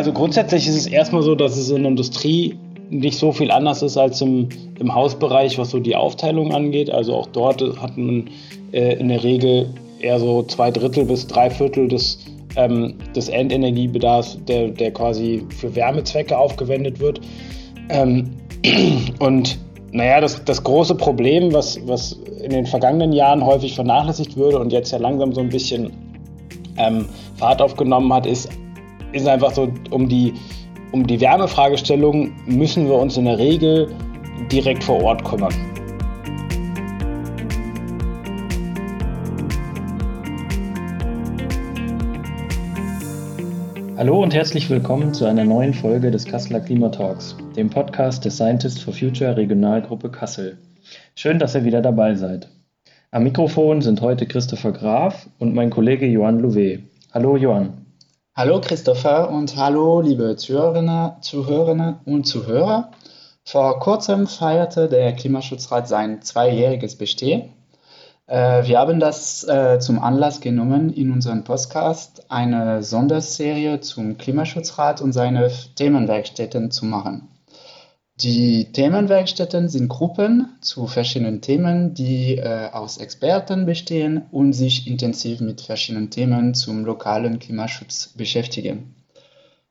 also grundsätzlich ist es erstmal so, dass es in der Industrie nicht so viel anders ist als im, im Hausbereich, was so die Aufteilung angeht. Also auch dort hat man äh, in der Regel eher so zwei Drittel bis drei Viertel des, ähm, des Endenergiebedarfs, der, der quasi für Wärmezwecke aufgewendet wird. Ähm, und naja, das, das große Problem, was, was in den vergangenen Jahren häufig vernachlässigt wurde und jetzt ja langsam so ein bisschen ähm, Fahrt aufgenommen hat, ist, ist einfach so, um die, um die Wärmefragestellung müssen wir uns in der Regel direkt vor Ort kümmern. Hallo und herzlich willkommen zu einer neuen Folge des Kasseler Klimatalks, dem Podcast des Scientists for Future Regionalgruppe Kassel. Schön, dass ihr wieder dabei seid. Am Mikrofon sind heute Christopher Graf und mein Kollege Johann Louvet. Hallo Johann. Hallo Christopher und hallo liebe Zuhörerinnen, Zuhörerinnen und Zuhörer. Vor kurzem feierte der Klimaschutzrat sein zweijähriges Bestehen äh, wir haben das äh, zum Anlass genommen, in unserem Podcast eine Sonderserie zum Klimaschutzrat und seine Themenwerkstätten zu machen. Die Themenwerkstätten sind Gruppen zu verschiedenen Themen, die äh, aus Experten bestehen und sich intensiv mit verschiedenen Themen zum lokalen Klimaschutz beschäftigen.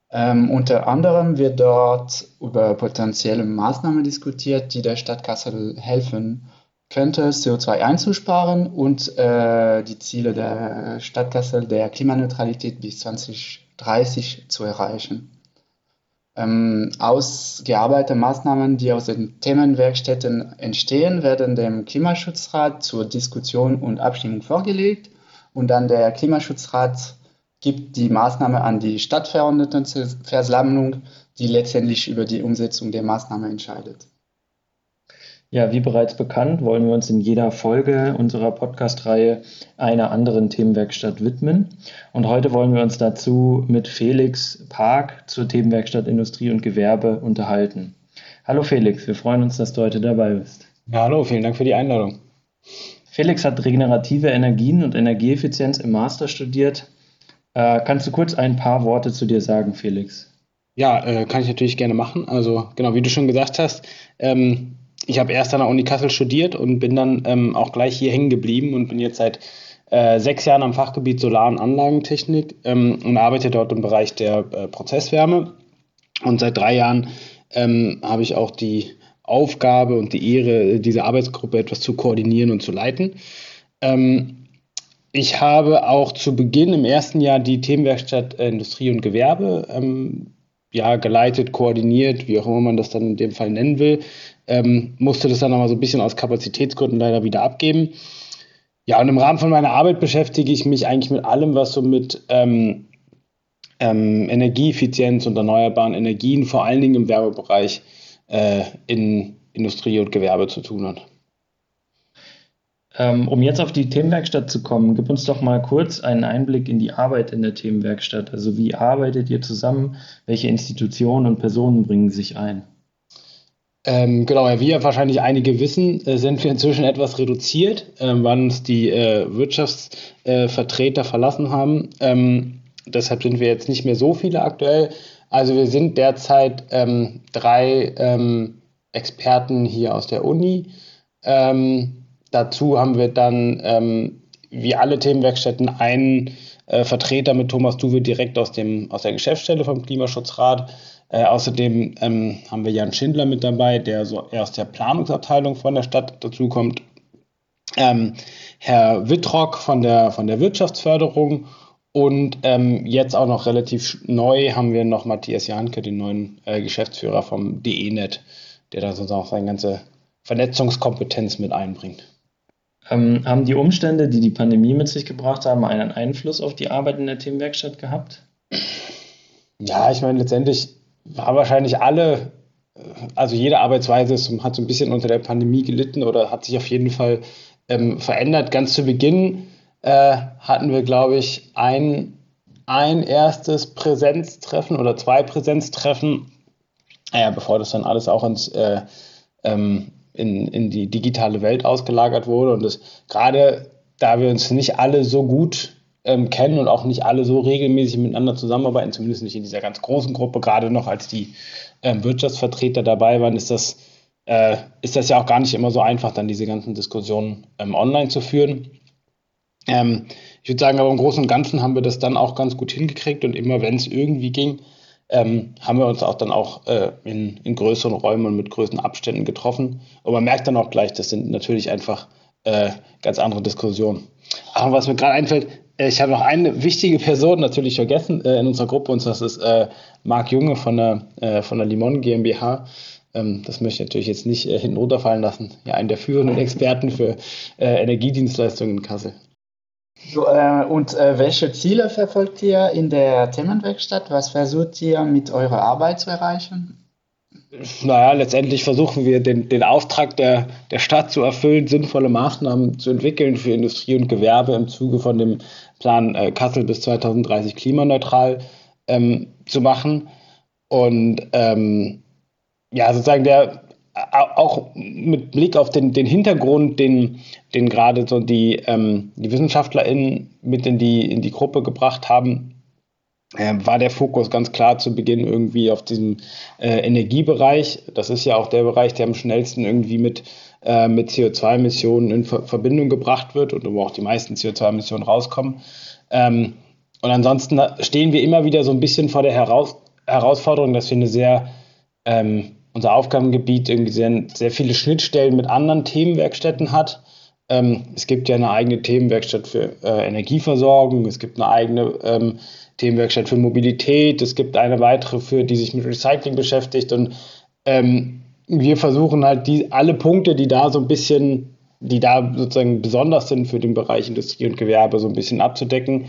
Ähm, unter anderem wird dort über potenzielle Maßnahmen diskutiert, die der Stadt Kassel helfen, könnte, CO2 einzusparen und äh, die Ziele der Stadt Kassel der Klimaneutralität bis 2030 zu erreichen. Ähm, ausgearbeitete Maßnahmen, die aus den Themenwerkstätten entstehen, werden dem Klimaschutzrat zur Diskussion und Abstimmung vorgelegt und dann der Klimaschutzrat gibt die Maßnahme an die Stadtverordnetenversammlung, die letztendlich über die Umsetzung der Maßnahme entscheidet. Ja, wie bereits bekannt, wollen wir uns in jeder Folge unserer Podcast-Reihe einer anderen Themenwerkstatt widmen. Und heute wollen wir uns dazu mit Felix Park zur Themenwerkstatt Industrie und Gewerbe unterhalten. Hallo Felix, wir freuen uns, dass du heute dabei bist. Ja, hallo, vielen Dank für die Einladung. Felix hat regenerative Energien und Energieeffizienz im Master studiert. Äh, kannst du kurz ein paar Worte zu dir sagen, Felix? Ja, äh, kann ich natürlich gerne machen. Also genau, wie du schon gesagt hast, ähm, ich habe erst an der Uni Kassel studiert und bin dann ähm, auch gleich hier hängen geblieben und bin jetzt seit äh, sechs Jahren am Fachgebiet Solar- und Anlagentechnik ähm, und arbeite dort im Bereich der äh, Prozesswärme. Und seit drei Jahren ähm, habe ich auch die Aufgabe und die Ehre, diese Arbeitsgruppe etwas zu koordinieren und zu leiten. Ähm, ich habe auch zu Beginn im ersten Jahr die Themenwerkstatt äh, Industrie und Gewerbe ähm, ja, geleitet, koordiniert, wie auch immer man das dann in dem Fall nennen will ähm, musste das dann aber so ein bisschen aus Kapazitätsgründen leider wieder abgeben. Ja, und im Rahmen von meiner Arbeit beschäftige ich mich eigentlich mit allem, was so mit ähm, ähm, Energieeffizienz und erneuerbaren Energien, vor allen Dingen im Werbebereich, äh, in Industrie und Gewerbe zu tun hat. Ähm, um jetzt auf die Themenwerkstatt zu kommen, gib uns doch mal kurz einen Einblick in die Arbeit in der Themenwerkstatt. Also wie arbeitet ihr zusammen? Welche Institutionen und Personen bringen sich ein? Ähm, genau, wie ja wahrscheinlich einige wissen, äh, sind wir inzwischen etwas reduziert, äh, wann uns die äh, Wirtschaftsvertreter verlassen haben. Ähm, deshalb sind wir jetzt nicht mehr so viele aktuell. Also wir sind derzeit ähm, drei ähm, Experten hier aus der Uni. Ähm, dazu haben wir dann, ähm, wie alle Themenwerkstätten, einen äh, Vertreter mit Thomas Duwe direkt aus, dem, aus der Geschäftsstelle vom Klimaschutzrat äh, außerdem ähm, haben wir Jan Schindler mit dabei, der so eher aus der Planungsabteilung von der Stadt dazukommt. Ähm, Herr Wittrock von der, von der Wirtschaftsförderung und ähm, jetzt auch noch relativ neu haben wir noch Matthias Janke, den neuen äh, Geschäftsführer vom DE-Net, der da sozusagen auch seine ganze Vernetzungskompetenz mit einbringt. Ähm, haben die Umstände, die die Pandemie mit sich gebracht haben, einen Einfluss auf die Arbeit in der Themenwerkstatt gehabt? Ja, ich meine, letztendlich haben wahrscheinlich alle, also jede Arbeitsweise ist, hat so ein bisschen unter der Pandemie gelitten oder hat sich auf jeden Fall ähm, verändert. Ganz zu Beginn äh, hatten wir, glaube ich, ein, ein erstes Präsenztreffen oder zwei Präsenztreffen, naja, bevor das dann alles auch ins, äh, ähm, in, in die digitale Welt ausgelagert wurde. Und gerade da wir uns nicht alle so gut ähm, kennen und auch nicht alle so regelmäßig miteinander zusammenarbeiten, zumindest nicht in dieser ganz großen Gruppe, gerade noch als die ähm, Wirtschaftsvertreter dabei waren, ist das, äh, ist das ja auch gar nicht immer so einfach, dann diese ganzen Diskussionen ähm, online zu führen. Ähm, ich würde sagen, aber im Großen und Ganzen haben wir das dann auch ganz gut hingekriegt und immer wenn es irgendwie ging, ähm, haben wir uns auch dann auch äh, in, in, größeren Räumen und mit größeren Abständen getroffen. Und man merkt dann auch gleich, das sind natürlich einfach äh, ganz andere Diskussionen. Aber was mir gerade einfällt, äh, ich habe noch eine wichtige Person natürlich vergessen äh, in unserer Gruppe und das ist äh, Marc Junge von der, äh, von der Limon GmbH. Ähm, das möchte ich natürlich jetzt nicht äh, hinten runterfallen lassen. Ja, einen der führenden Experten für äh, Energiedienstleistungen in Kassel. So, äh, und welche Ziele verfolgt ihr in der Themenwerkstatt? Was versucht ihr mit eurer Arbeit zu erreichen? Naja, letztendlich versuchen wir den, den Auftrag der, der Stadt zu erfüllen, sinnvolle Maßnahmen zu entwickeln für Industrie und Gewerbe im Zuge von dem Plan äh, Kassel bis 2030 klimaneutral ähm, zu machen. Und ähm, ja, sozusagen der auch mit Blick auf den, den Hintergrund, den, den gerade so die, ähm, die WissenschaftlerInnen mit in die, in die Gruppe gebracht haben, war der Fokus ganz klar zu Beginn irgendwie auf diesem äh, Energiebereich. Das ist ja auch der Bereich, der am schnellsten irgendwie mit, äh, mit CO2-Emissionen in Ver Verbindung gebracht wird und wo auch die meisten CO2-Emissionen rauskommen. Ähm, und ansonsten stehen wir immer wieder so ein bisschen vor der Heraus Herausforderung, dass wir eine sehr ähm, unser Aufgabengebiet irgendwie sehr, sehr viele Schnittstellen mit anderen Themenwerkstätten hat. Ähm, es gibt ja eine eigene Themenwerkstatt für äh, Energieversorgung, es gibt eine eigene ähm, Themenwerkstatt für Mobilität, es gibt eine weitere, für die sich mit Recycling beschäftigt. Und ähm, wir versuchen halt die alle Punkte, die da so ein bisschen, die da sozusagen besonders sind für den Bereich Industrie und Gewerbe, so ein bisschen abzudecken,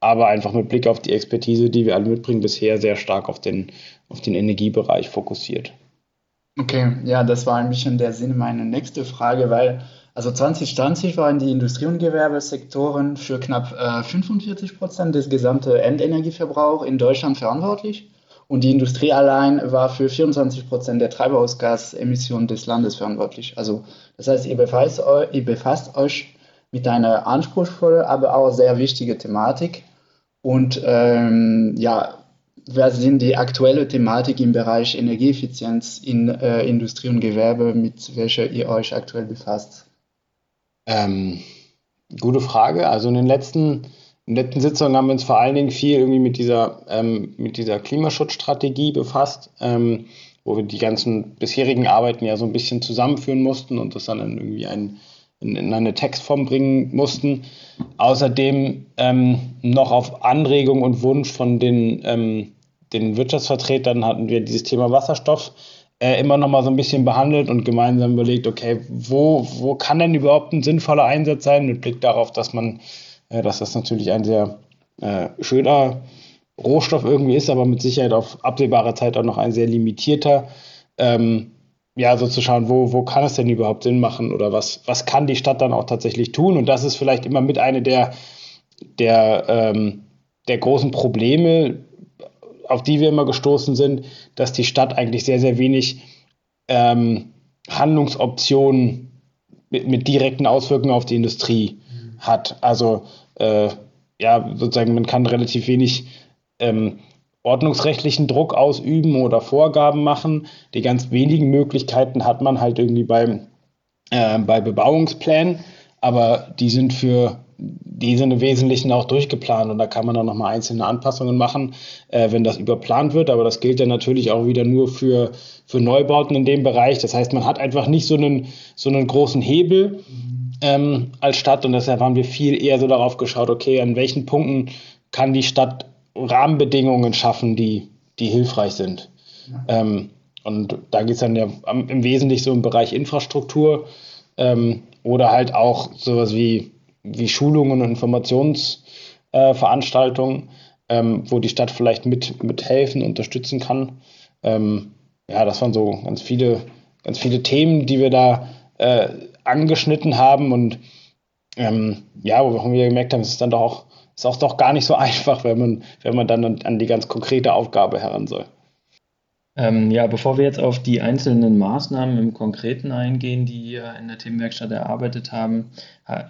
aber einfach mit Blick auf die Expertise, die wir alle mitbringen, bisher sehr stark auf den, auf den Energiebereich fokussiert. Okay, ja, das war ein bisschen der Sinn meiner nächsten Frage, weil also 2020 waren die Industrie- und Gewerbesektoren für knapp äh, 45 Prozent des gesamten Endenergieverbrauchs in Deutschland verantwortlich und die Industrie allein war für 24 Prozent der Treibhausgasemissionen des Landes verantwortlich. Also das heißt, ihr befasst, euch, ihr befasst euch mit einer anspruchsvollen, aber auch sehr wichtigen Thematik und ähm, ja, was sind die aktuelle Thematik im Bereich Energieeffizienz in äh, Industrie und Gewerbe, mit welcher ihr euch aktuell befasst? Ähm, gute Frage. Also in den letzten, in den letzten Sitzungen haben wir uns vor allen Dingen viel irgendwie mit dieser, ähm, mit dieser Klimaschutzstrategie befasst, ähm, wo wir die ganzen bisherigen Arbeiten ja so ein bisschen zusammenführen mussten und das dann irgendwie ein, in, in eine Textform bringen mussten. Außerdem ähm, noch auf Anregung und Wunsch von den, ähm, den Wirtschaftsvertretern hatten wir dieses Thema Wasserstoff äh, immer noch mal so ein bisschen behandelt und gemeinsam überlegt, okay, wo, wo kann denn überhaupt ein sinnvoller Einsatz sein, mit Blick darauf, dass man, äh, dass das natürlich ein sehr äh, schöner Rohstoff irgendwie ist, aber mit Sicherheit auf absehbare Zeit auch noch ein sehr limitierter. Ähm, ja, so zu schauen, wo, wo kann es denn überhaupt Sinn machen oder was, was kann die Stadt dann auch tatsächlich tun? Und das ist vielleicht immer mit eine der, der, ähm, der großen Probleme, auf die wir immer gestoßen sind, dass die Stadt eigentlich sehr, sehr wenig ähm, Handlungsoptionen mit, mit, direkten Auswirkungen auf die Industrie mhm. hat. Also äh, ja, sozusagen, man kann relativ wenig ähm, ordnungsrechtlichen Druck ausüben oder Vorgaben machen. Die ganz wenigen Möglichkeiten hat man halt irgendwie beim, äh, bei Bebauungsplänen, aber die sind für die sind im Wesentlichen auch durchgeplant und da kann man dann nochmal einzelne Anpassungen machen, äh, wenn das überplant wird. Aber das gilt dann natürlich auch wieder nur für, für Neubauten in dem Bereich. Das heißt, man hat einfach nicht so einen, so einen großen Hebel ähm, als Stadt und deshalb haben wir viel eher so darauf geschaut, okay, an welchen Punkten kann die Stadt Rahmenbedingungen schaffen, die, die hilfreich sind. Ja. Ähm, und da geht es dann ja im Wesentlichen so im Bereich Infrastruktur ähm, oder halt auch sowas wie, wie Schulungen und Informationsveranstaltungen, äh, ähm, wo die Stadt vielleicht mit, mithelfen, unterstützen kann. Ähm, ja, das waren so ganz viele, ganz viele Themen, die wir da äh, angeschnitten haben und ähm, ja, wo wir gemerkt haben, es ist dann doch auch ist auch doch gar nicht so einfach, wenn man, wenn man dann an die ganz konkrete Aufgabe heran soll. Ähm, ja, bevor wir jetzt auf die einzelnen Maßnahmen im Konkreten eingehen, die ihr in der Themenwerkstatt erarbeitet haben,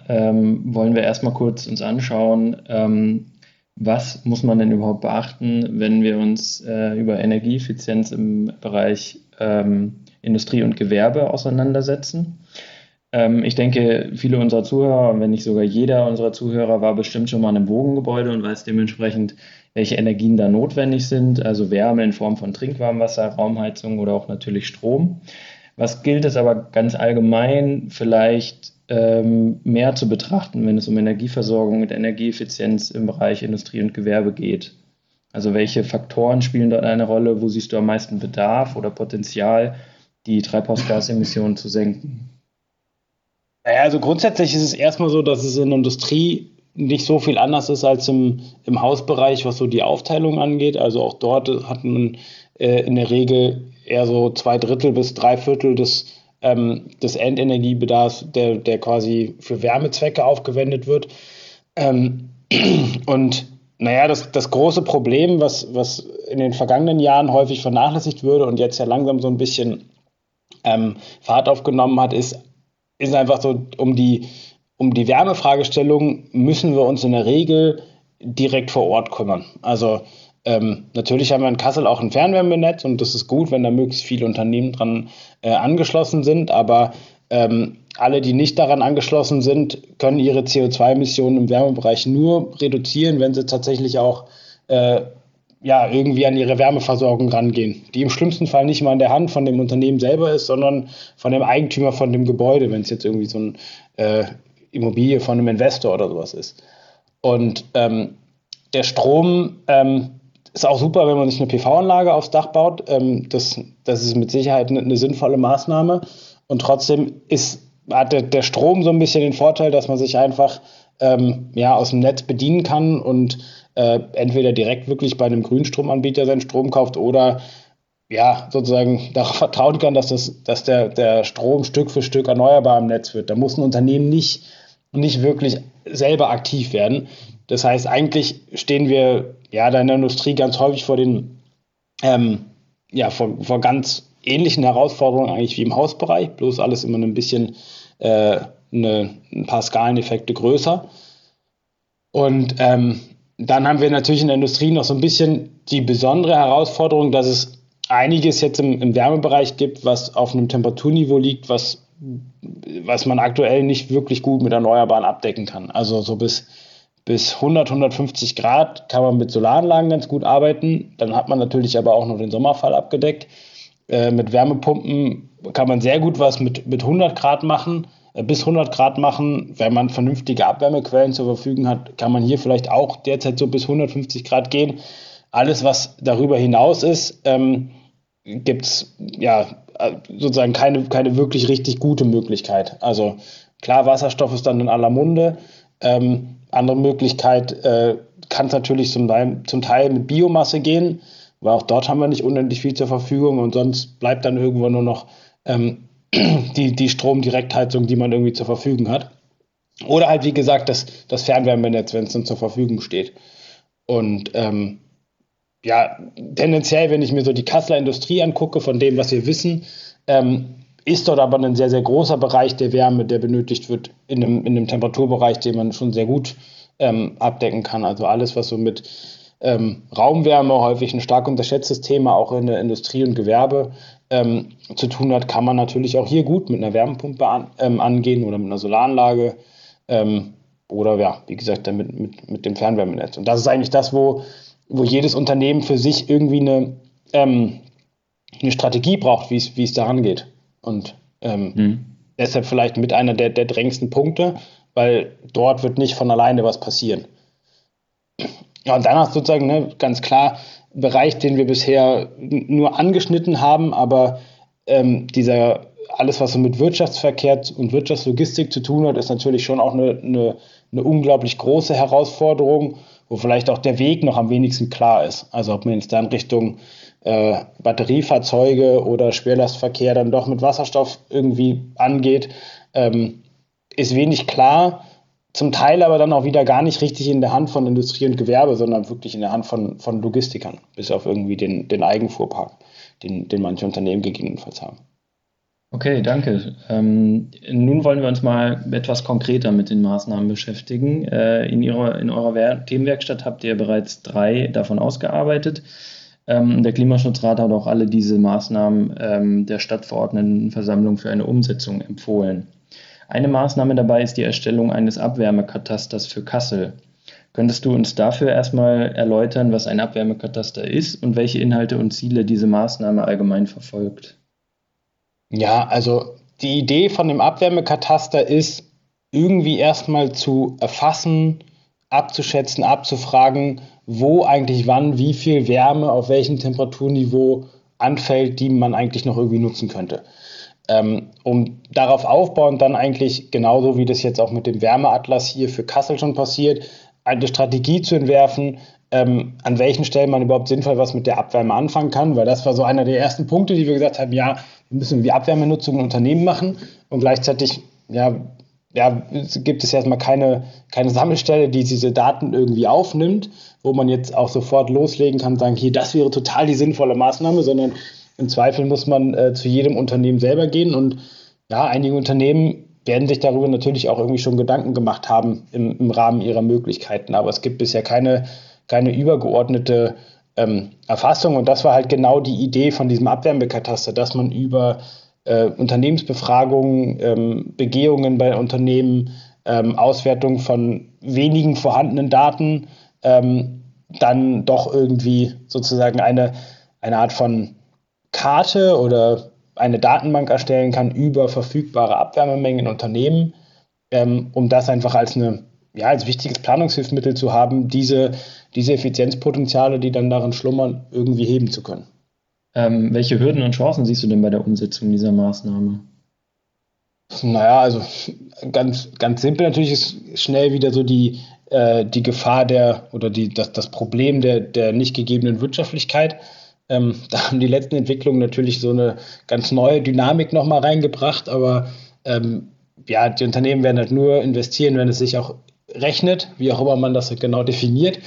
ähm, wollen wir erstmal kurz uns anschauen, ähm, was muss man denn überhaupt beachten, wenn wir uns äh, über Energieeffizienz im Bereich ähm, Industrie und Gewerbe auseinandersetzen. Ähm, ich denke, viele unserer Zuhörer, wenn nicht sogar jeder unserer Zuhörer, war bestimmt schon mal in einem Wohngebäude und weiß dementsprechend, welche Energien da notwendig sind, also Wärme in Form von Trinkwarmwasser, Raumheizung oder auch natürlich Strom. Was gilt es aber ganz allgemein vielleicht ähm, mehr zu betrachten, wenn es um Energieversorgung und Energieeffizienz im Bereich Industrie und Gewerbe geht? Also welche Faktoren spielen dort eine Rolle? Wo siehst du am meisten Bedarf oder Potenzial, die Treibhausgasemissionen zu senken? Naja, also grundsätzlich ist es erstmal so, dass es in der Industrie nicht so viel anders ist als im, im Hausbereich, was so die Aufteilung angeht. Also auch dort hat man äh, in der Regel eher so zwei Drittel bis drei Viertel des, ähm, des Endenergiebedarfs, der, der quasi für Wärmezwecke aufgewendet wird. Ähm, und naja, das, das große Problem, was, was in den vergangenen Jahren häufig vernachlässigt würde und jetzt ja langsam so ein bisschen ähm, Fahrt aufgenommen hat, ist, ist einfach so, um die, um die Wärmefragestellung müssen wir uns in der Regel direkt vor Ort kümmern. Also ähm, natürlich haben wir in Kassel auch ein Fernwärmenetz und das ist gut, wenn da möglichst viele Unternehmen dran äh, angeschlossen sind, aber ähm, alle, die nicht daran angeschlossen sind, können ihre CO2-Emissionen im Wärmebereich nur reduzieren, wenn sie tatsächlich auch äh, ja, irgendwie an ihre Wärmeversorgung rangehen, die im schlimmsten Fall nicht mal in der Hand von dem Unternehmen selber ist, sondern von dem Eigentümer von dem Gebäude, wenn es jetzt irgendwie so eine äh, Immobilie von einem Investor oder sowas ist. Und ähm, der Strom ähm, ist auch super, wenn man sich eine PV-Anlage aufs Dach baut. Ähm, das, das ist mit Sicherheit eine, eine sinnvolle Maßnahme. Und trotzdem ist hat der, der Strom so ein bisschen den Vorteil, dass man sich einfach ähm, ja, aus dem Netz bedienen kann und äh, entweder direkt wirklich bei einem Grünstromanbieter seinen Strom kauft oder ja, sozusagen darauf vertrauen kann, dass, das, dass der, der Strom Stück für Stück erneuerbar im Netz wird. Da muss ein Unternehmen nicht, nicht wirklich selber aktiv werden. Das heißt, eigentlich stehen wir ja da in der Industrie ganz häufig vor den ähm, ja, vor, vor ganz ähnlichen Herausforderungen eigentlich wie im Hausbereich, bloß alles immer ein bisschen äh, eine, ein paar Skaleneffekte größer. Und ähm, dann haben wir natürlich in der Industrie noch so ein bisschen die besondere Herausforderung, dass es einiges jetzt im, im Wärmebereich gibt, was auf einem Temperaturniveau liegt, was, was man aktuell nicht wirklich gut mit Erneuerbaren abdecken kann. Also so bis, bis 100, 150 Grad kann man mit Solaranlagen ganz gut arbeiten. Dann hat man natürlich aber auch noch den Sommerfall abgedeckt. Äh, mit Wärmepumpen kann man sehr gut was mit, mit 100 Grad machen, bis 100 Grad machen. Wenn man vernünftige Abwärmequellen zur Verfügung hat, kann man hier vielleicht auch derzeit so bis 150 Grad gehen. Alles, was darüber hinaus ist, ähm, gibt es ja äh, sozusagen keine, keine wirklich richtig gute Möglichkeit. Also klar, Wasserstoff ist dann in aller Munde. Ähm, andere Möglichkeit äh, kann es natürlich zum Teil, zum Teil mit Biomasse gehen weil auch dort haben wir nicht unendlich viel zur Verfügung und sonst bleibt dann irgendwo nur noch ähm, die, die Stromdirektheizung, die man irgendwie zur Verfügung hat. Oder halt, wie gesagt, das, das Fernwärmenetz, wenn es dann zur Verfügung steht. Und ähm, ja, tendenziell, wenn ich mir so die Kasseler Industrie angucke, von dem, was wir wissen, ähm, ist dort aber ein sehr, sehr großer Bereich der Wärme, der benötigt wird in einem, in einem Temperaturbereich, den man schon sehr gut ähm, abdecken kann. Also alles, was so mit ähm, Raumwärme, häufig ein stark unterschätztes Thema, auch in der Industrie und Gewerbe ähm, zu tun hat, kann man natürlich auch hier gut mit einer Wärmepumpe an, ähm, angehen oder mit einer Solaranlage ähm, oder ja, wie gesagt, dann mit, mit, mit dem Fernwärmenetz. Und das ist eigentlich das, wo, wo jedes Unternehmen für sich irgendwie eine, ähm, eine Strategie braucht, wie es daran geht. Und mhm. deshalb vielleicht mit einer der, der drängendsten Punkte, weil dort wird nicht von alleine was passieren. Ja, und danach sozusagen ne, ganz klar Bereich, den wir bisher nur angeschnitten haben, aber ähm, dieser alles, was so mit Wirtschaftsverkehr und Wirtschaftslogistik zu tun hat, ist natürlich schon auch eine, eine, eine unglaublich große Herausforderung, wo vielleicht auch der Weg noch am wenigsten klar ist. Also ob man jetzt dann Richtung äh, Batteriefahrzeuge oder Schwerlastverkehr dann doch mit Wasserstoff irgendwie angeht, ähm, ist wenig klar zum Teil aber dann auch wieder gar nicht richtig in der Hand von Industrie und Gewerbe, sondern wirklich in der Hand von, von Logistikern, bis auf irgendwie den, den Eigenfuhrpark. den, den manche Unternehmen gegebenenfalls haben. Okay, danke. Ähm, nun wollen wir uns mal etwas konkreter mit den Maßnahmen beschäftigen. Äh, in, ihrer, in eurer Themenwerkstatt habt ihr bereits drei davon ausgearbeitet. Ähm, der Klimaschutzrat hat auch alle diese Maßnahmen ähm, der Stadtverordnetenversammlung für eine Umsetzung empfohlen. Eine Maßnahme dabei ist die Erstellung eines Abwärmekatasters für Kassel. Könntest du uns dafür erstmal erläutern, was ein Abwärmekataster ist und welche Inhalte und Ziele diese Maßnahme allgemein verfolgt? Ja, also die Idee von dem Abwärmekataster ist, irgendwie erstmal zu erfassen, abzuschätzen, abzufragen, wo eigentlich wann wie viel Wärme auf welchem Temperaturniveau anfällt, die man eigentlich noch irgendwie nutzen könnte. Ähm, um darauf aufbauend dann eigentlich genauso wie das jetzt auch mit dem Wärmeatlas hier für Kassel schon passiert, eine Strategie zu entwerfen, ähm, an welchen Stellen man überhaupt sinnvoll was mit der Abwärme anfangen kann, weil das war so einer der ersten Punkte, die wir gesagt haben, ja, wir müssen die Abwärmenutzung in Unternehmen machen und gleichzeitig, ja, ja, gibt es erstmal keine, keine Sammelstelle, die diese Daten irgendwie aufnimmt, wo man jetzt auch sofort loslegen kann und sagen, hier, das wäre total die sinnvolle Maßnahme, sondern im Zweifel muss man äh, zu jedem Unternehmen selber gehen und ja, einige Unternehmen werden sich darüber natürlich auch irgendwie schon Gedanken gemacht haben im, im Rahmen ihrer Möglichkeiten, aber es gibt bisher keine keine übergeordnete ähm, Erfassung. Und das war halt genau die Idee von diesem Abwärmekataster, dass man über äh, Unternehmensbefragungen, ähm, Begehungen bei Unternehmen, ähm, Auswertung von wenigen vorhandenen Daten ähm, dann doch irgendwie sozusagen eine, eine Art von Karte oder eine Datenbank erstellen kann über verfügbare Abwärmemengen in Unternehmen, ähm, um das einfach als eine ja, als wichtiges Planungshilfsmittel zu haben, diese, diese Effizienzpotenziale, die dann darin schlummern, irgendwie heben zu können. Ähm, welche Hürden und Chancen siehst du denn bei der Umsetzung dieser Maßnahme? Naja, also ganz, ganz simpel natürlich ist schnell wieder so die, äh, die Gefahr der oder die, das, das Problem der, der nicht gegebenen Wirtschaftlichkeit. Ähm, da haben die letzten Entwicklungen natürlich so eine ganz neue Dynamik nochmal reingebracht, aber ähm, ja, die Unternehmen werden halt nur investieren, wenn es sich auch rechnet, wie auch immer man das genau definiert.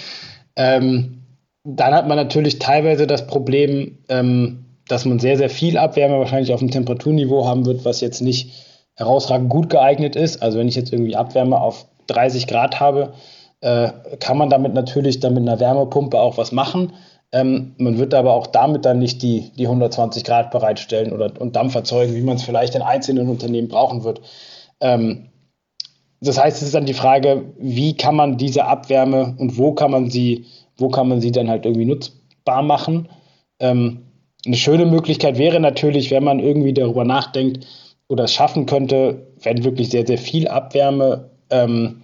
Ähm, dann hat man natürlich teilweise das Problem, ähm, dass man sehr, sehr viel Abwärme wahrscheinlich auf dem Temperaturniveau haben wird, was jetzt nicht herausragend gut geeignet ist. Also wenn ich jetzt irgendwie Abwärme auf 30 Grad habe, äh, kann man damit natürlich dann mit einer Wärmepumpe auch was machen. Ähm, man wird aber auch damit dann nicht die, die 120 Grad bereitstellen oder und Dampf erzeugen, wie man es vielleicht in einzelnen Unternehmen brauchen wird. Ähm, das heißt, es ist dann die Frage, wie kann man diese Abwärme und wo kann man sie, wo kann man sie dann halt irgendwie nutzbar machen? Ähm, eine schöne Möglichkeit wäre natürlich, wenn man irgendwie darüber nachdenkt oder es schaffen könnte, wenn wirklich sehr, sehr viel Abwärme ähm,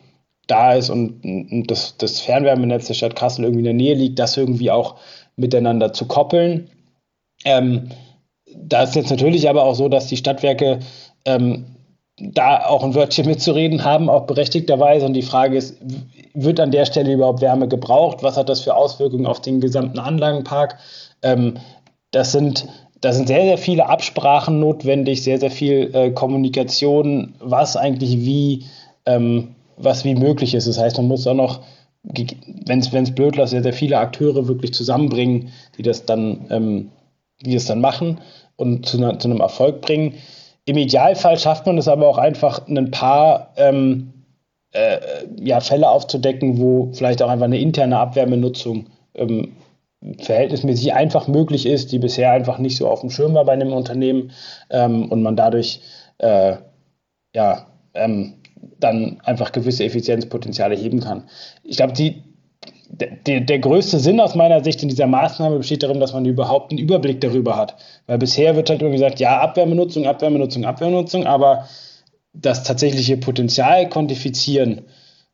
da ist und, und das, das, Fernwärmenetz der Stadt Kassel irgendwie in der Nähe liegt, das irgendwie auch miteinander zu koppeln. Ähm, da ist jetzt natürlich aber auch so, dass die Stadtwerke ähm, da auch ein Wörtchen mitzureden haben, auch berechtigterweise. Und die Frage ist, wird an der Stelle überhaupt Wärme gebraucht? Was hat das für Auswirkungen auf den gesamten Anlagenpark? Ähm, das sind da sind sehr, sehr viele Absprachen notwendig, sehr, sehr viel äh, Kommunikation, was eigentlich wie, ähm, was wie möglich ist. Das heißt, man muss auch noch, wenn es blöd läuft, sehr, sehr viele Akteure wirklich zusammenbringen, die das dann, ähm, die das dann machen und zu, zu einem Erfolg bringen. Im Idealfall schafft man es aber auch einfach, ein paar ähm, äh, ja, Fälle aufzudecken, wo vielleicht auch einfach eine interne Abwärmenutzung ähm, verhältnismäßig einfach möglich ist, die bisher einfach nicht so auf dem Schirm war bei einem Unternehmen ähm, und man dadurch äh, ja, ähm, dann einfach gewisse Effizienzpotenziale heben kann. Ich glaube, die, der, der größte Sinn aus meiner Sicht in dieser Maßnahme besteht darin, dass man überhaupt einen Überblick darüber hat. Weil bisher wird halt immer gesagt, ja, Abwärmenutzung, Abwärmenutzung, Abwärmenutzung, aber das tatsächliche Potenzial quantifizieren,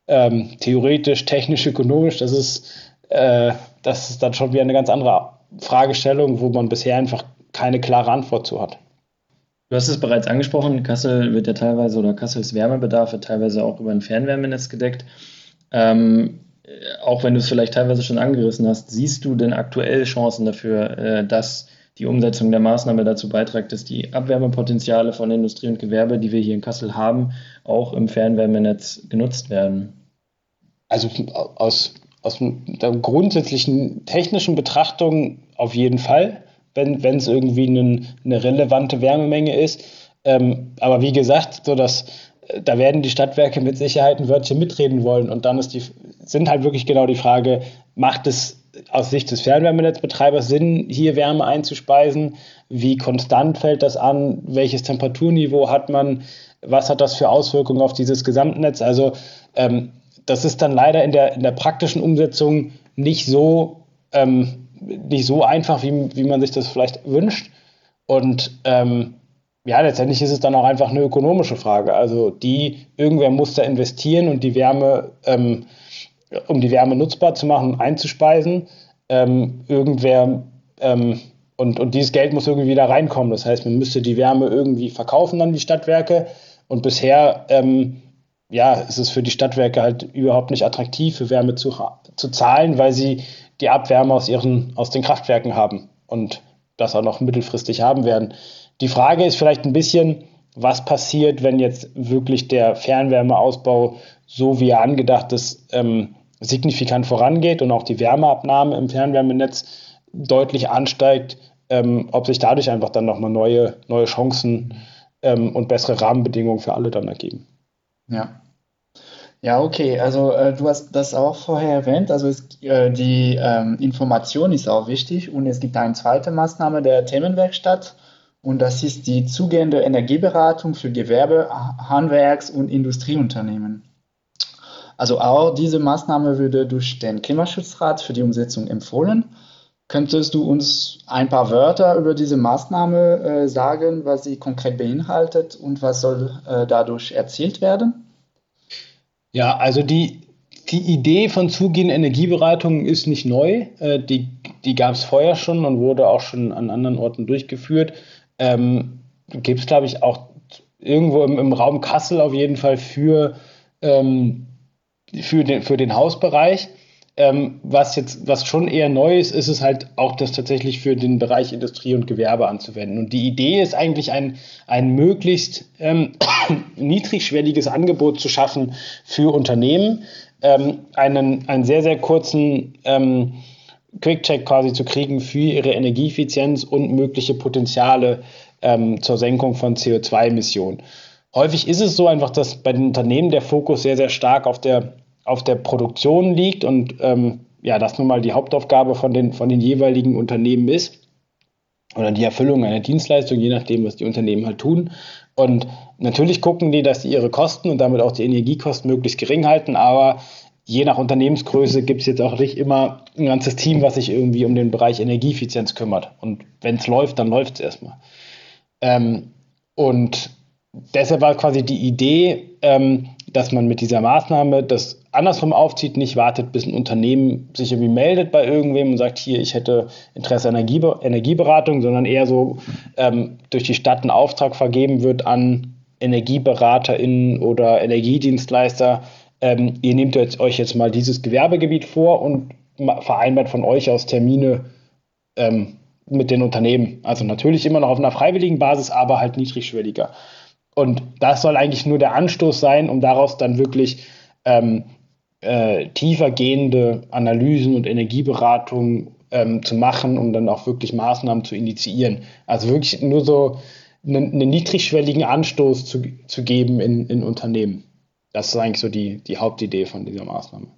ähm, theoretisch, technisch, ökonomisch, das ist, äh, das ist dann schon wieder eine ganz andere Fragestellung, wo man bisher einfach keine klare Antwort zu hat. Du hast es bereits angesprochen, Kassel wird ja teilweise oder Kassels Wärmebedarf wird teilweise auch über ein Fernwärmenetz gedeckt. Ähm, auch wenn du es vielleicht teilweise schon angerissen hast, siehst du denn aktuell Chancen dafür, äh, dass die Umsetzung der Maßnahme dazu beiträgt, dass die Abwärmepotenziale von Industrie und Gewerbe, die wir hier in Kassel haben, auch im Fernwärmenetz genutzt werden? Also aus, aus der grundsätzlichen technischen Betrachtung auf jeden Fall, wenn es irgendwie einen, eine relevante Wärmemenge ist. Ähm, aber wie gesagt, so dass äh, da werden die Stadtwerke mit Sicherheit ein Wörtchen mitreden wollen. Und dann ist die, sind halt wirklich genau die Frage, macht es aus Sicht des Fernwärmenetzbetreibers Sinn, hier Wärme einzuspeisen? Wie konstant fällt das an? Welches Temperaturniveau hat man? Was hat das für Auswirkungen auf dieses Gesamtnetz? Also ähm, das ist dann leider in der, in der praktischen Umsetzung nicht so, ähm, nicht so einfach, wie, wie man sich das vielleicht wünscht. Und ähm, ja, letztendlich ist es dann auch einfach eine ökonomische Frage. Also die, irgendwer muss da investieren und die Wärme, ähm, um die Wärme nutzbar zu machen, einzuspeisen. Ähm, irgendwer ähm, und, und dieses Geld muss irgendwie wieder reinkommen. Das heißt, man müsste die Wärme irgendwie verkaufen an die Stadtwerke. Und bisher ähm, ja, ist es für die Stadtwerke halt überhaupt nicht attraktiv, für Wärme zu, zu zahlen, weil sie die Abwärme aus, ihren, aus den Kraftwerken haben und das auch noch mittelfristig haben werden. Die Frage ist vielleicht ein bisschen, was passiert, wenn jetzt wirklich der Fernwärmeausbau, so wie er angedacht ist, ähm, signifikant vorangeht und auch die Wärmeabnahme im Fernwärmenetz deutlich ansteigt, ähm, ob sich dadurch einfach dann nochmal neue, neue Chancen ähm, und bessere Rahmenbedingungen für alle dann ergeben. Ja. Ja, okay. Also äh, du hast das auch vorher erwähnt. Also es, äh, die ähm, Information ist auch wichtig und es gibt eine zweite Maßnahme der Themenwerkstatt und das ist die zugehende Energieberatung für Gewerbe, Handwerks- und Industrieunternehmen. Also auch diese Maßnahme würde durch den Klimaschutzrat für die Umsetzung empfohlen. Könntest du uns ein paar Wörter über diese Maßnahme äh, sagen, was sie konkret beinhaltet und was soll äh, dadurch erzielt werden? Ja, also die, die Idee von zugehenden Energieberatungen ist nicht neu. Äh, die die gab es vorher schon und wurde auch schon an anderen Orten durchgeführt. Ähm, Gibt es, glaube ich, auch irgendwo im, im, Raum Kassel auf jeden Fall für, ähm, für, den, für den Hausbereich. Ähm, was jetzt, was schon eher neu ist, ist es halt auch das tatsächlich für den Bereich Industrie und Gewerbe anzuwenden. Und die Idee ist eigentlich ein, ein möglichst ähm, niedrigschwelliges Angebot zu schaffen für Unternehmen, ähm, einen, einen sehr, sehr kurzen ähm, Quick-Check quasi zu kriegen für ihre Energieeffizienz und mögliche Potenziale ähm, zur Senkung von CO2-Emissionen. Häufig ist es so einfach, dass bei den Unternehmen der Fokus sehr, sehr stark auf der auf der Produktion liegt und ähm, ja, das nun mal die Hauptaufgabe von den, von den jeweiligen Unternehmen ist oder die Erfüllung einer Dienstleistung, je nachdem, was die Unternehmen halt tun. Und natürlich gucken die, dass sie ihre Kosten und damit auch die Energiekosten möglichst gering halten, aber je nach Unternehmensgröße gibt es jetzt auch nicht immer ein ganzes Team, was sich irgendwie um den Bereich Energieeffizienz kümmert. Und wenn es läuft, dann läuft es erstmal. Ähm, und deshalb war quasi die Idee, ähm, dass man mit dieser Maßnahme das andersrum aufzieht, nicht wartet, bis ein Unternehmen sich irgendwie meldet bei irgendwem und sagt, hier, ich hätte Interesse an Energieber Energieberatung, sondern eher so ähm, durch die Stadt ein Auftrag vergeben wird an EnergieberaterInnen oder Energiedienstleister. Ähm, ihr nehmt jetzt, euch jetzt mal dieses Gewerbegebiet vor und vereinbart von euch aus Termine ähm, mit den Unternehmen. Also natürlich immer noch auf einer freiwilligen Basis, aber halt niedrigschwelliger. Und das soll eigentlich nur der Anstoß sein, um daraus dann wirklich ähm, äh, tiefer gehende Analysen und Energieberatung ähm, zu machen, um dann auch wirklich Maßnahmen zu initiieren. Also wirklich nur so einen, einen niedrigschwelligen Anstoß zu, zu geben in, in Unternehmen. Das ist eigentlich so die, die Hauptidee von dieser Maßnahme.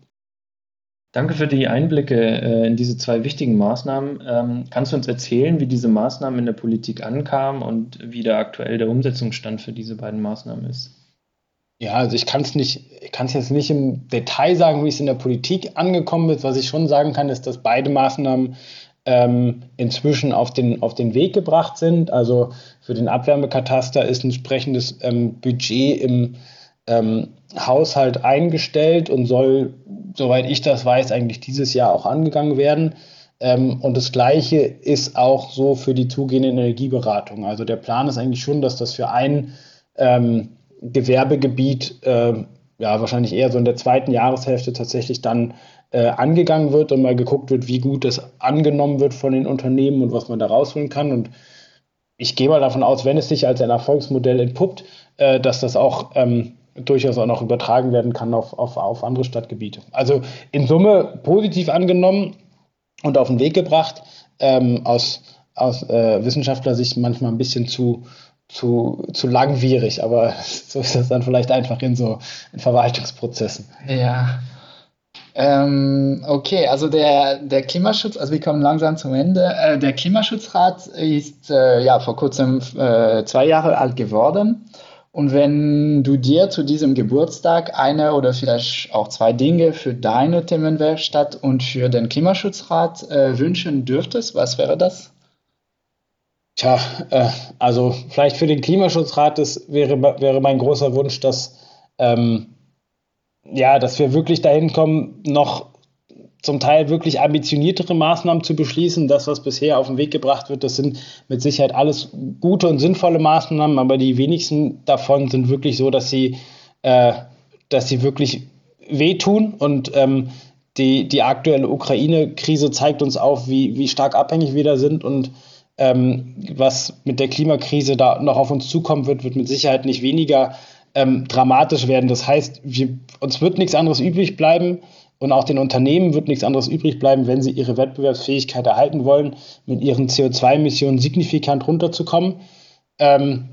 Danke für die Einblicke äh, in diese zwei wichtigen Maßnahmen. Ähm, kannst du uns erzählen, wie diese Maßnahmen in der Politik ankamen und wie der aktuell der Umsetzungsstand für diese beiden Maßnahmen ist? Ja, also ich kann es nicht, ich kann es jetzt nicht im Detail sagen, wie es in der Politik angekommen ist. Was ich schon sagen kann, ist, dass beide Maßnahmen ähm, inzwischen auf den, auf den Weg gebracht sind. Also für den Abwärmekataster ist ein entsprechendes ähm, Budget im ähm, Haushalt eingestellt und soll, soweit ich das weiß, eigentlich dieses Jahr auch angegangen werden. Ähm, und das Gleiche ist auch so für die zugehende Energieberatung. Also der Plan ist eigentlich schon, dass das für ein ähm, Gewerbegebiet äh, ja wahrscheinlich eher so in der zweiten Jahreshälfte tatsächlich dann äh, angegangen wird und mal geguckt wird, wie gut das angenommen wird von den Unternehmen und was man da rausholen kann. Und ich gehe mal davon aus, wenn es sich als ein Erfolgsmodell entpuppt, äh, dass das auch ähm, durchaus auch noch übertragen werden kann auf, auf, auf andere Stadtgebiete. Also in Summe positiv angenommen und auf den Weg gebracht. Ähm, aus aus äh, Wissenschaftlersicht manchmal ein bisschen zu, zu, zu langwierig, aber so ist das dann vielleicht einfach in so in Verwaltungsprozessen. Ja. Ähm, okay, also der, der Klimaschutz, also wir kommen langsam zum Ende. Äh, der Klimaschutzrat ist äh, ja vor kurzem äh, zwei Jahre alt geworden. Und wenn du dir zu diesem Geburtstag eine oder vielleicht auch zwei Dinge für deine Themenwerkstatt und für den Klimaschutzrat äh, wünschen dürftest, was wäre das? Tja, äh, also vielleicht für den Klimaschutzrat das wäre, wäre mein großer Wunsch, dass, ähm, ja, dass wir wirklich dahin kommen, noch zum Teil wirklich ambitioniertere Maßnahmen zu beschließen. Das, was bisher auf den Weg gebracht wird, das sind mit Sicherheit alles gute und sinnvolle Maßnahmen, aber die wenigsten davon sind wirklich so, dass sie, äh, dass sie wirklich wehtun und ähm, die, die aktuelle Ukraine-Krise zeigt uns auf, wie, wie stark abhängig wir da sind und ähm, was mit der Klimakrise da noch auf uns zukommen wird, wird mit Sicherheit nicht weniger ähm, dramatisch werden. Das heißt, wir, uns wird nichts anderes übrig bleiben und auch den Unternehmen wird nichts anderes übrig bleiben, wenn sie ihre Wettbewerbsfähigkeit erhalten wollen, mit ihren CO2-Emissionen signifikant runterzukommen. Ähm,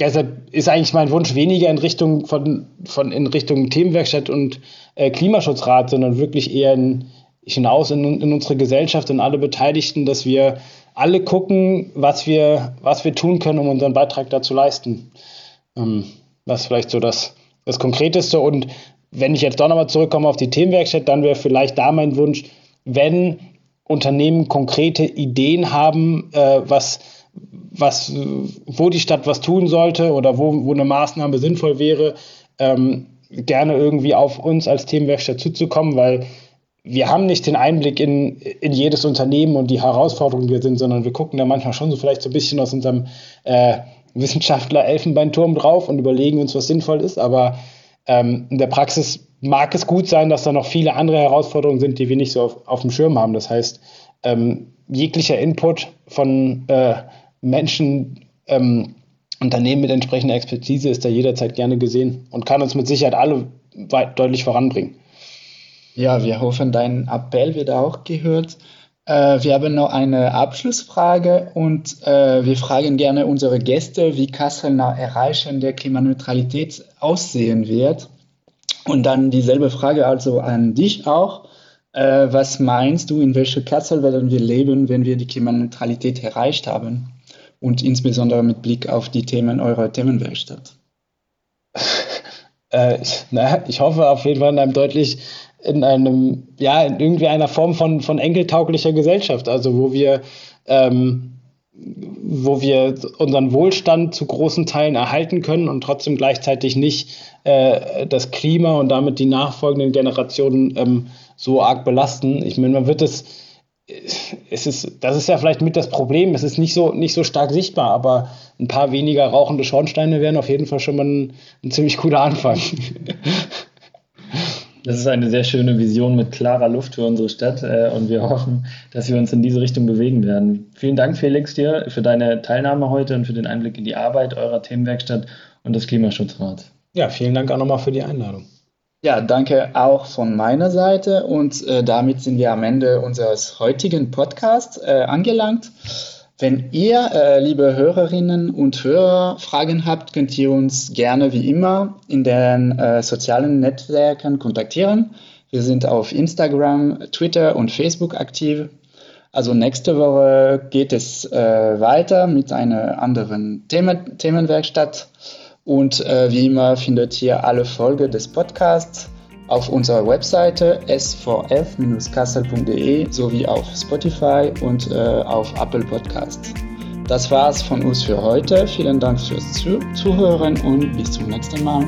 deshalb ist eigentlich mein Wunsch weniger in Richtung von, von in Richtung Themenwerkstatt und äh, Klimaschutzrat, sondern wirklich eher in, hinaus in, in unsere Gesellschaft und alle Beteiligten, dass wir alle gucken, was wir, was wir tun können, um unseren Beitrag dazu leisten. Ähm, das ist vielleicht so das, das Konkreteste. Und wenn ich jetzt doch nochmal zurückkomme auf die Themenwerkstatt, dann wäre vielleicht da mein Wunsch, wenn Unternehmen konkrete Ideen haben, äh, was, was, wo die Stadt was tun sollte oder wo, wo eine Maßnahme sinnvoll wäre, ähm, gerne irgendwie auf uns als Themenwerkstatt zuzukommen, weil wir haben nicht den Einblick in, in jedes Unternehmen und die Herausforderungen, die wir sind, sondern wir gucken da manchmal schon so vielleicht so ein bisschen aus unserem äh, Wissenschaftler-Elfenbeinturm drauf und überlegen uns, was sinnvoll ist. Aber ähm, in der Praxis mag es gut sein, dass da noch viele andere Herausforderungen sind, die wir nicht so auf, auf dem Schirm haben. Das heißt, ähm, jeglicher Input von äh, Menschen, ähm, Unternehmen mit entsprechender Expertise ist da jederzeit gerne gesehen und kann uns mit Sicherheit alle weit, deutlich voranbringen. Ja, wir hoffen, dein Appell wird auch gehört. Äh, wir haben noch eine Abschlussfrage und äh, wir fragen gerne unsere Gäste, wie Kassel nach Erreichen der Klimaneutralität aussehen wird. Und dann dieselbe Frage also an dich auch. Äh, was meinst du, in welcher Kassel werden wir leben, wenn wir die Klimaneutralität erreicht haben? Und insbesondere mit Blick auf die Themen eurer Themenwerkstatt. Äh, naja, ich hoffe auf jeden Fall in einem deutlich in einem, ja, in irgendwie einer Form von, von enkeltauglicher Gesellschaft, also wo wir, ähm, wo wir unseren Wohlstand zu großen Teilen erhalten können und trotzdem gleichzeitig nicht äh, das Klima und damit die nachfolgenden Generationen ähm, so arg belasten. Ich meine, man wird es, es ist, das ist ja vielleicht mit das Problem, es ist nicht so, nicht so stark sichtbar, aber ein paar weniger rauchende Schornsteine wären auf jeden Fall schon mal ein, ein ziemlich cooler Anfang. Das ist eine sehr schöne Vision mit klarer Luft für unsere Stadt äh, und wir hoffen, dass wir uns in diese Richtung bewegen werden. Vielen Dank, Felix, dir für deine Teilnahme heute und für den Einblick in die Arbeit eurer Themenwerkstatt und des Klimaschutzrats. Ja, vielen Dank auch nochmal für die Einladung. Ja, danke auch von meiner Seite und äh, damit sind wir am Ende unseres heutigen Podcasts äh, angelangt. Wenn ihr, äh, liebe Hörerinnen und Hörer, Fragen habt, könnt ihr uns gerne wie immer in den äh, sozialen Netzwerken kontaktieren. Wir sind auf Instagram, Twitter und Facebook aktiv. Also nächste Woche geht es äh, weiter mit einer anderen Themen Themenwerkstatt. Und äh, wie immer findet ihr alle Folgen des Podcasts auf unserer Webseite svf-kassel.de sowie auf Spotify und äh, auf Apple Podcast. Das war's von uns für heute. Vielen Dank fürs Zuhören und bis zum nächsten Mal.